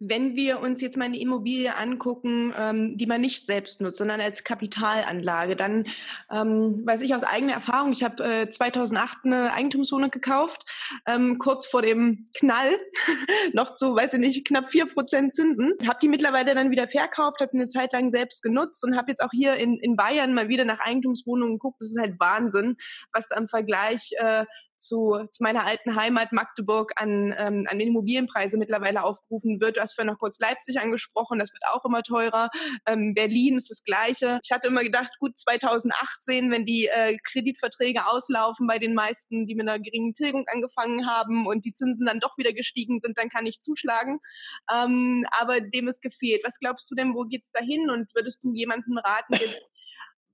Wenn wir uns jetzt mal eine Immobilie angucken, ähm, die man nicht selbst nutzt, sondern als Kapitalanlage, dann ähm, weiß ich aus eigener Erfahrung, ich habe äh, 2008 eine Eigentumswohnung gekauft, ähm, kurz vor dem Knall, noch zu, weiß ich nicht, knapp vier Prozent Zinsen. Habe die mittlerweile dann wieder verkauft, habe eine Zeit lang selbst genutzt und habe jetzt auch hier in, in Bayern mal wieder nach Eigentumswohnungen geguckt. Das ist halt Wahnsinn, was da im Vergleich äh, zu, zu meiner alten Heimat Magdeburg an, ähm, an Immobilienpreise mittlerweile aufgerufen wird. Hast vorhin noch kurz Leipzig angesprochen, das wird auch immer teurer. Ähm, Berlin ist das Gleiche. Ich hatte immer gedacht, gut, 2018, wenn die äh, Kreditverträge auslaufen bei den meisten, die mit einer geringen Tilgung angefangen haben und die Zinsen dann doch wieder gestiegen sind, dann kann ich zuschlagen. Ähm, aber dem ist gefehlt. Was glaubst du denn, wo geht's dahin? Und würdest du jemandem raten, der sich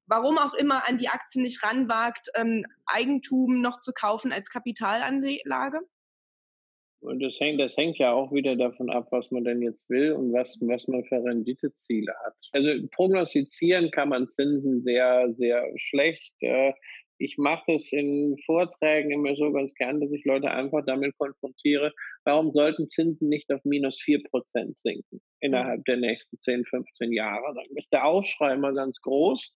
warum auch immer an die Aktien nicht ranwagt, ähm, Eigentum noch zu kaufen als Kapitalanlage? Und das hängt, das hängt ja auch wieder davon ab, was man denn jetzt will und was, was man für Renditeziele hat. Also prognostizieren kann man Zinsen sehr, sehr schlecht. Äh, ich mache es in Vorträgen immer so ganz gern, dass ich Leute einfach damit konfrontiere, warum sollten Zinsen nicht auf minus vier Prozent sinken innerhalb der nächsten 10, 15 Jahre? Dann ist der Aufschrei immer ganz groß.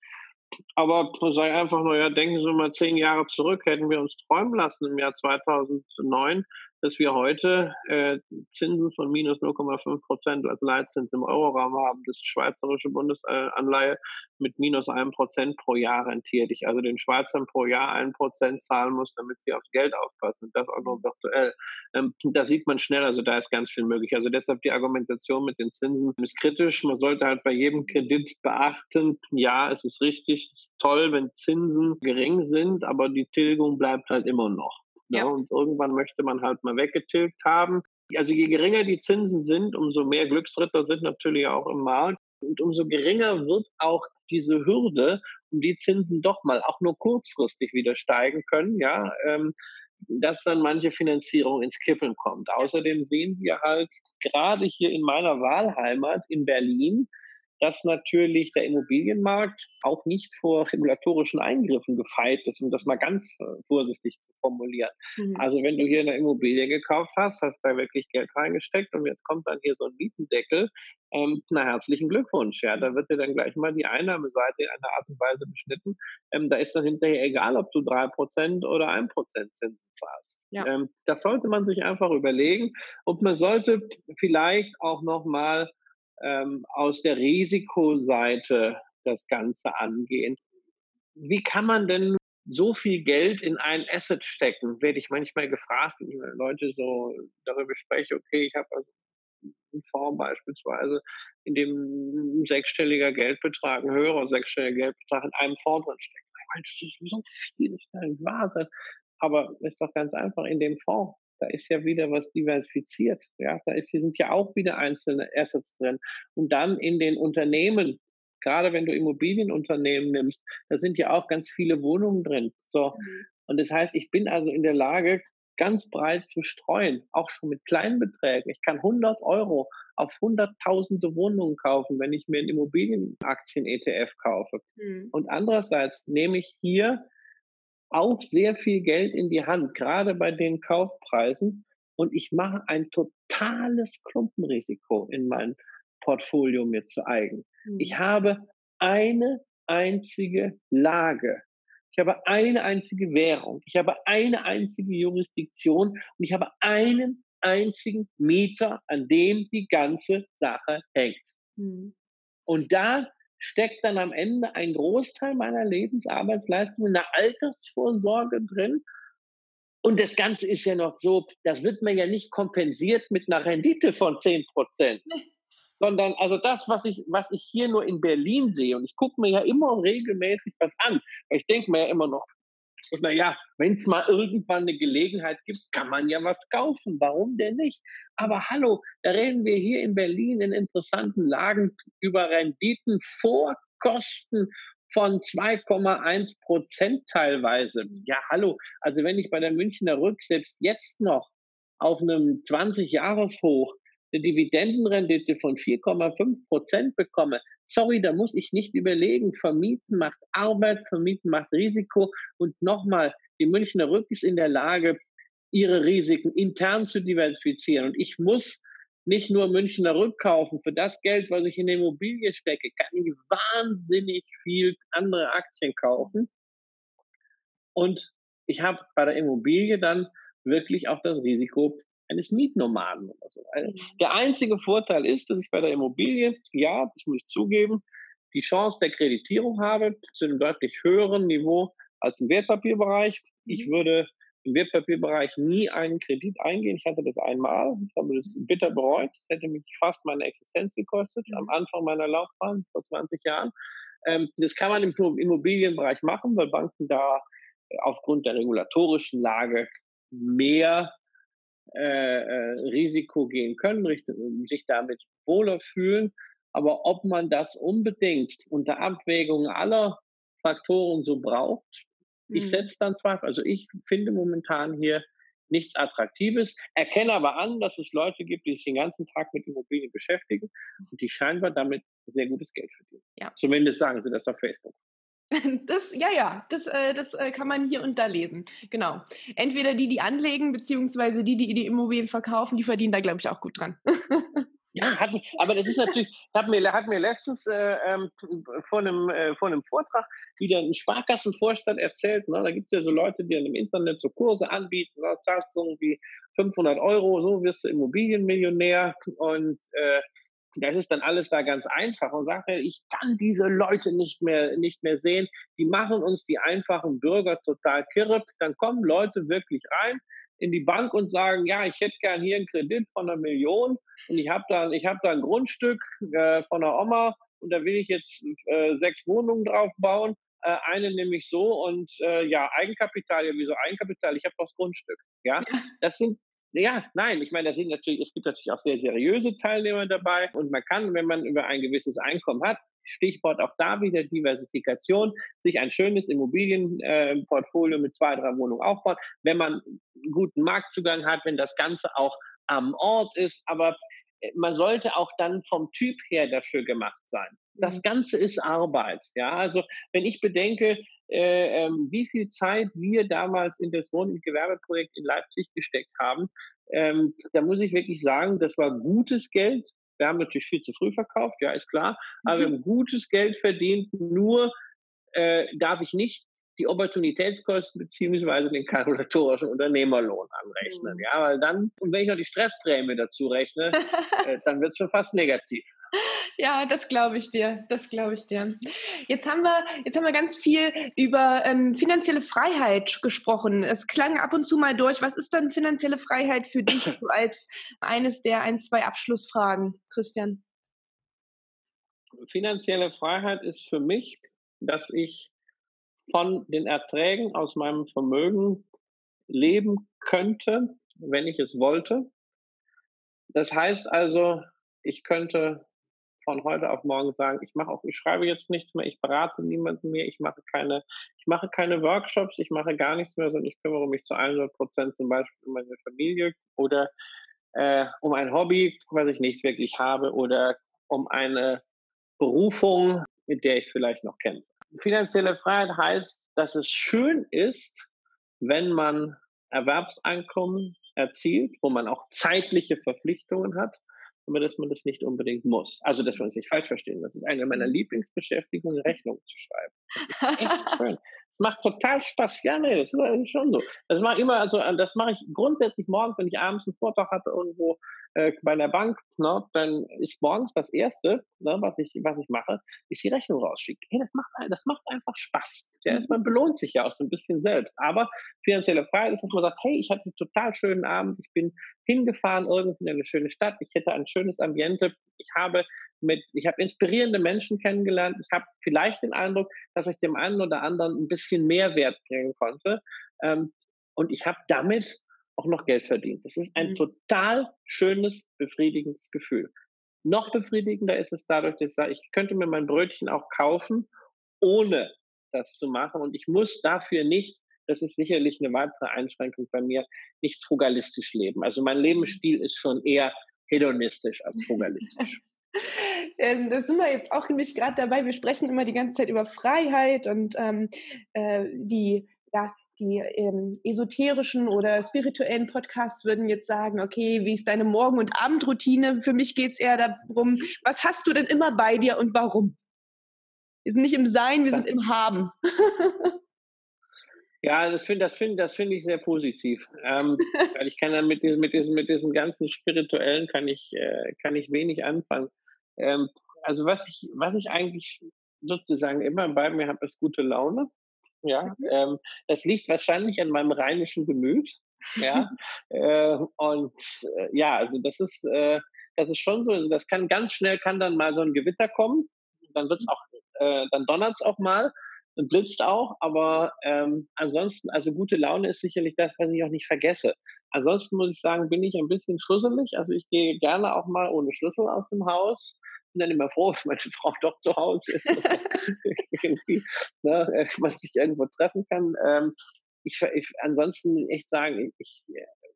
Aber sei einfach nur, ja, denken Sie mal zehn Jahre zurück, hätten wir uns träumen lassen im Jahr 2009, dass wir heute äh, Zinsen von minus 0,5 Prozent als Leitzins im Euroraum haben, das schweizerische Bundesanleihe mit minus einem Prozent pro Jahr rentiert. Ich also den Schweizern pro Jahr ein Prozent zahlen muss, damit sie aufs Geld aufpassen. Das auch noch virtuell. Ähm, da sieht man schnell, also da ist ganz viel möglich. Also deshalb die Argumentation mit den Zinsen ist kritisch. Man sollte halt bei jedem Kredit beachten, ja, es ist richtig, es ist toll, wenn Zinsen gering sind, aber die Tilgung bleibt halt immer noch. Ne? Ja. Und irgendwann möchte man halt mal weggetilgt haben. Also je geringer die Zinsen sind, umso mehr Glücksritter sind natürlich auch im Markt. Und umso geringer wird auch diese Hürde, um die Zinsen doch mal auch nur kurzfristig wieder steigen können, ja, ähm, dass dann manche Finanzierung ins Kippeln kommt. Außerdem sehen wir halt gerade hier in meiner Wahlheimat in Berlin, dass natürlich der Immobilienmarkt auch nicht vor regulatorischen Eingriffen gefeit ist, um das mal ganz äh, vorsichtig zu formulieren. Mhm. Also wenn du hier eine Immobilie gekauft hast, hast da wirklich Geld reingesteckt und jetzt kommt dann hier so ein Mietendeckel, ähm, na herzlichen Glückwunsch. Ja, da wird dir dann gleich mal die Einnahmeseite in einer Art und Weise beschnitten. Ähm, da ist dann hinterher egal, ob du drei Prozent oder ein Prozent Zinsen zahlst. Ja. Ähm, das sollte man sich einfach überlegen und man sollte vielleicht auch noch mal ähm, aus der Risikoseite das Ganze angehen. Wie kann man denn so viel Geld in ein Asset stecken? Werde ich manchmal gefragt, wenn Leute so darüber spreche, okay, ich habe also einen Fonds beispielsweise, in dem ein sechsstelliger Geldbetrag, ein höherer sechsstelliger Geldbetrag in einem Fonds drin steckt. Mensch, das ist so viel, das kann nicht wahr sein. Aber ist doch ganz einfach, in dem Fonds, da ist ja wieder was diversifiziert. Ja, da ist, sind ja auch wieder einzelne Assets drin. Und dann in den Unternehmen, gerade wenn du Immobilienunternehmen nimmst, da sind ja auch ganz viele Wohnungen drin. So. Mhm. Und das heißt, ich bin also in der Lage, ganz breit zu streuen, auch schon mit kleinen Beträgen. Ich kann 100 Euro auf hunderttausende Wohnungen kaufen, wenn ich mir einen Immobilienaktien-ETF kaufe. Mhm. Und andererseits nehme ich hier auch sehr viel Geld in die Hand, gerade bei den Kaufpreisen. Und ich mache ein totales Klumpenrisiko in mein Portfolio mir zu eigen. Mhm. Ich habe eine einzige Lage. Ich habe eine einzige Währung. Ich habe eine einzige Jurisdiktion und ich habe einen einzigen Mieter, an dem die ganze Sache hängt. Mhm. Und da steckt dann am Ende ein Großteil meiner Lebensarbeitsleistung in der Altersvorsorge drin. Und das Ganze ist ja noch so, das wird mir ja nicht kompensiert mit einer Rendite von 10 Prozent. Sondern also das, was ich, was ich hier nur in Berlin sehe, und ich gucke mir ja immer regelmäßig was an. Ich denke mir ja immer noch, und naja, wenn es mal irgendwann eine Gelegenheit gibt, kann man ja was kaufen. Warum denn nicht? Aber hallo, da reden wir hier in Berlin in interessanten Lagen über Renditen vor Kosten von 2,1 Prozent teilweise. Ja, hallo. Also wenn ich bei der Münchner Rück selbst jetzt noch auf einem 20-Jahres-Hoch eine Dividendenrendite von 4,5 Prozent bekomme, sorry, da muss ich nicht überlegen. Vermieten macht Arbeit, vermieten macht Risiko. Und nochmal, die Münchner Rück ist in der Lage, ihre Risiken intern zu diversifizieren. Und ich muss nicht nur Münchner Rück kaufen. Für das Geld, was ich in Immobilie stecke, kann ich wahnsinnig viel andere Aktien kaufen. Und ich habe bei der Immobilie dann wirklich auch das Risiko, eines Mietnomaden oder so. Also der einzige Vorteil ist, dass ich bei der Immobilie, ja, das muss ich zugeben, die Chance der Kreditierung habe zu einem deutlich höheren Niveau als im Wertpapierbereich. Ich mhm. würde im Wertpapierbereich nie einen Kredit eingehen. Ich hatte das einmal, ich habe das bitter bereut. Das hätte mich fast meine Existenz gekostet am mhm. Anfang meiner Laufbahn vor 20 Jahren. Ähm, das kann man im Immobilienbereich machen, weil Banken da aufgrund der regulatorischen Lage mehr äh, äh, Risiko gehen können, sich damit wohler fühlen. Aber ob man das unbedingt unter Abwägung aller Faktoren so braucht, mhm. ich setze dann Zweifel. Also ich finde momentan hier nichts Attraktives, erkenne aber an, dass es Leute gibt, die sich den ganzen Tag mit Immobilien beschäftigen und die scheinbar damit sehr gutes Geld verdienen. Ja. Zumindest sagen sie das auf Facebook. Das, ja, ja, das, äh, das äh, kann man hier und da lesen. Genau. Entweder die, die anlegen, beziehungsweise die, die die Immobilien verkaufen, die verdienen da, glaube ich, auch gut dran. Ja, hat, aber das ist natürlich, hat mir, hat mir letztens äh, ähm, vor, einem, äh, vor einem Vortrag wieder ein Sparkassenvorstand erzählt. Ne? Da gibt es ja so Leute, die dann im Internet so Kurse anbieten. Ne? Zahlst so irgendwie 500 Euro, so wirst du Immobilienmillionär. Und äh, das ist dann alles da ganz einfach und sagt, ich kann diese Leute nicht mehr, nicht mehr sehen. Die machen uns die einfachen Bürger total kirre. Dann kommen Leute wirklich rein in die Bank und sagen, ja, ich hätte gern hier einen Kredit von einer Million und ich habe da, ich habe da ein Grundstück äh, von einer Oma und da will ich jetzt äh, sechs Wohnungen drauf bauen. Äh, eine nämlich so und äh, ja, Eigenkapital, ja, wieso Eigenkapital? Ich habe das Grundstück. Ja, das sind ja, nein, ich meine, das sind natürlich, es gibt natürlich auch sehr seriöse Teilnehmer dabei und man kann, wenn man über ein gewisses Einkommen hat, Stichwort auch da wieder Diversifikation, sich ein schönes Immobilienportfolio mit zwei, drei Wohnungen aufbauen, wenn man einen guten Marktzugang hat, wenn das Ganze auch am Ort ist, aber äh, man sollte auch dann vom Typ her dafür gemacht sein. Das mhm. Ganze ist Arbeit. Ja, also wenn ich bedenke, äh, ähm, wie viel Zeit wir damals in das Wohn- und Gewerbeprojekt in Leipzig gesteckt haben, ähm, da muss ich wirklich sagen, das war gutes Geld. Wir haben natürlich viel zu früh verkauft, ja, ist klar, aber mhm. wir haben gutes Geld verdient, nur äh, darf ich nicht die Opportunitätskosten beziehungsweise den kalkulatorischen Unternehmerlohn anrechnen. Mhm. Ja, weil dann, und wenn ich noch die Stressprämie dazu rechne, äh, dann wird es schon fast negativ. Ja, das glaube ich dir. Das glaube ich dir. Jetzt haben wir, jetzt haben wir ganz viel über ähm, finanzielle Freiheit gesprochen. Es klang ab und zu mal durch. Was ist dann finanzielle Freiheit für dich als eines der ein, zwei Abschlussfragen, Christian? Finanzielle Freiheit ist für mich, dass ich von den Erträgen aus meinem Vermögen leben könnte, wenn ich es wollte. Das heißt also, ich könnte von heute auf morgen sagen, ich mache auch, ich schreibe jetzt nichts mehr, ich berate niemanden mehr, ich mache keine, ich mache keine Workshops, ich mache gar nichts mehr, sondern ich kümmere mich zu 100 Prozent zum Beispiel um meine Familie oder äh, um ein Hobby, was ich nicht wirklich habe oder um eine Berufung, mit der ich vielleicht noch kämpfe. Finanzielle Freiheit heißt, dass es schön ist, wenn man Erwerbseinkommen erzielt, wo man auch zeitliche Verpflichtungen hat, aber dass man das nicht unbedingt muss. Also, dass wir uns nicht falsch verstehen. Das ist eine meiner mhm. Lieblingsbeschäftigungen, Rechnungen zu schreiben. Das ist echt schön. Es macht total Spaß. Ja, nee, das ist schon so. Das mache ich immer, also das mache ich grundsätzlich morgens, wenn ich abends einen Vortrag hatte irgendwo äh, bei der Bank, ne, dann ist morgens das erste, ne, was ich was ich mache, ist die Rechnung rausschicken. Hey, das macht das macht einfach Spaß. Ja, mhm. man belohnt sich ja auch so ein bisschen selbst. Aber finanzielle Freiheit ist, dass man sagt, hey, ich hatte einen total schönen Abend, ich bin hingefahren irgendwo in eine schöne Stadt, ich hätte ein schönes Ambiente, ich habe mit, ich habe inspirierende Menschen kennengelernt. Ich habe vielleicht den Eindruck, dass ich dem einen oder anderen ein bisschen Mehrwert bringen konnte. Ähm, und ich habe damit auch noch Geld verdient. Das ist ein mhm. total schönes, befriedigendes Gefühl. Noch befriedigender ist es dadurch, dass ich sage, ich könnte mir mein Brötchen auch kaufen, ohne das zu machen. Und ich muss dafür nicht, das ist sicherlich eine weitere Einschränkung bei mir, nicht frugalistisch leben. Also mein Lebensstil ist schon eher hedonistisch als frugalistisch. ähm, da sind wir jetzt auch nämlich gerade dabei. Wir sprechen immer die ganze Zeit über Freiheit und ähm, äh, die, ja, die ähm, esoterischen oder spirituellen Podcasts würden jetzt sagen, okay, wie ist deine Morgen- und Abendroutine? Für mich geht es eher darum, was hast du denn immer bei dir und warum? Wir sind nicht im Sein, wir sind im Haben. Ja, das finde das find, das find ich sehr positiv. Ähm, weil ich kann dann mit diesem, mit diesem, mit diesem ganzen Spirituellen kann ich, äh, kann ich wenig anfangen. Ähm, also was ich, was ich eigentlich sozusagen immer bei mir habe, ist gute Laune. Ja, mhm. ähm, das liegt wahrscheinlich an meinem rheinischen Gemüt. Ja, äh, und äh, ja, also das ist, äh, das ist schon so. Also das kann ganz schnell kann dann mal so ein Gewitter kommen. Dann wird's auch, äh, dann donnert's auch mal blitzt auch, aber ähm, ansonsten, also gute Laune ist sicherlich das, was ich auch nicht vergesse. Ansonsten muss ich sagen, bin ich ein bisschen schusselig. Also ich gehe gerne auch mal ohne Schlüssel aus dem Haus. Bin dann immer froh, wenn meine Frau doch zu Hause ist. irgendwie, ne, äh, man sich irgendwo treffen kann. Ähm, ich, ich ansonsten echt sagen, ich,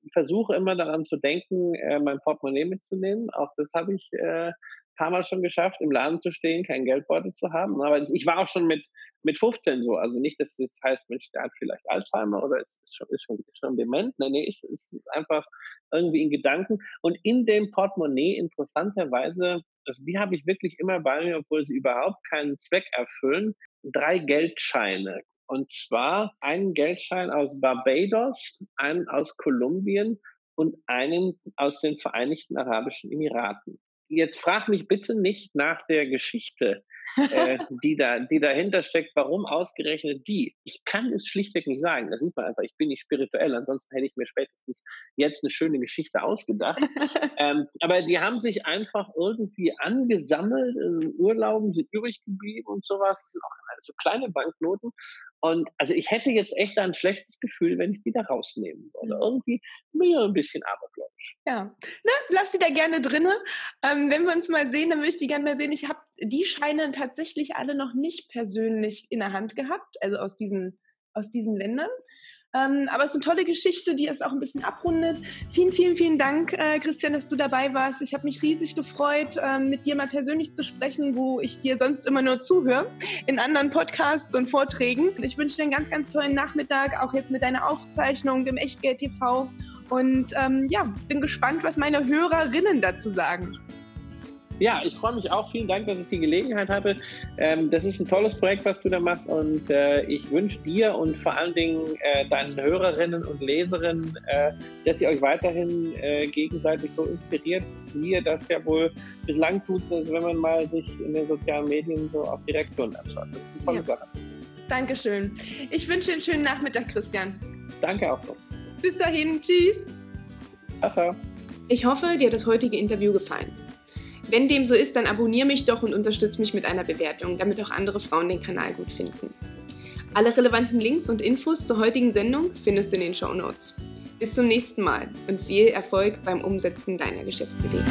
ich versuche immer daran zu denken, äh, mein Portemonnaie mitzunehmen. Auch das habe ich äh, paar Mal schon geschafft, im Laden zu stehen, keinen Geldbeutel zu haben. Aber ich war auch schon mit, mit 15 so. Also nicht, dass das heißt, Mensch, der hat vielleicht Alzheimer oder ist, ist, schon, ist, schon, ist schon dement. Nein, nee, ist, ist einfach irgendwie in Gedanken. Und in dem Portemonnaie interessanterweise, also die habe ich wirklich immer bei mir, obwohl sie überhaupt keinen Zweck erfüllen, drei Geldscheine. Und zwar einen Geldschein aus Barbados, einen aus Kolumbien und einen aus den Vereinigten Arabischen Emiraten jetzt frag mich bitte nicht nach der Geschichte, äh, die, da, die dahinter steckt, warum ausgerechnet die. Ich kann es schlichtweg nicht sagen. Das sieht man einfach, ich bin nicht spirituell, ansonsten hätte ich mir spätestens jetzt eine schöne Geschichte ausgedacht. ähm, aber die haben sich einfach irgendwie angesammelt, in Urlauben sind übrig geblieben und sowas. Das sind auch so kleine Banknoten. Und also ich hätte jetzt echt ein schlechtes Gefühl, wenn ich die da rausnehmen würde. Mhm. Irgendwie mir ein bisschen abergläubisch. Ja, Na, lass sie da gerne drinne. Ähm, wenn wir uns mal sehen, dann möchte ich gerne mal sehen. Ich habe die Scheine tatsächlich alle noch nicht persönlich in der Hand gehabt, also aus diesen, aus diesen Ländern. Ähm, aber es ist eine tolle Geschichte, die es auch ein bisschen abrundet. Vielen, vielen, vielen Dank, äh, Christian, dass du dabei warst. Ich habe mich riesig gefreut, äh, mit dir mal persönlich zu sprechen, wo ich dir sonst immer nur zuhöre, in anderen Podcasts und Vorträgen. Ich wünsche dir einen ganz, ganz tollen Nachmittag, auch jetzt mit deiner Aufzeichnung im Echtgeld TV. Und ähm, ja, bin gespannt, was meine Hörerinnen dazu sagen. Ja, ich freue mich auch. Vielen Dank, dass ich die Gelegenheit hatte. Ähm, das ist ein tolles Projekt, was du da machst und äh, ich wünsche dir und vor allen Dingen äh, deinen Hörerinnen und Leserinnen, äh, dass ihr euch weiterhin äh, gegenseitig so inspiriert, wie ihr das ja wohl bislang tut, wenn man mal sich in den sozialen Medien so auf die Reaktionen anschaut. Das ist eine tolle ja. Sache. Dankeschön. Ich wünsche dir einen schönen Nachmittag, Christian. Danke auch. Bis dahin. Tschüss. Ciao. Ich hoffe, dir hat das heutige Interview gefallen. Wenn dem so ist, dann abonniere mich doch und unterstütze mich mit einer Bewertung, damit auch andere Frauen den Kanal gut finden. Alle relevanten Links und Infos zur heutigen Sendung findest du in den Show Notes. Bis zum nächsten Mal und viel Erfolg beim Umsetzen deiner Geschäftsidee.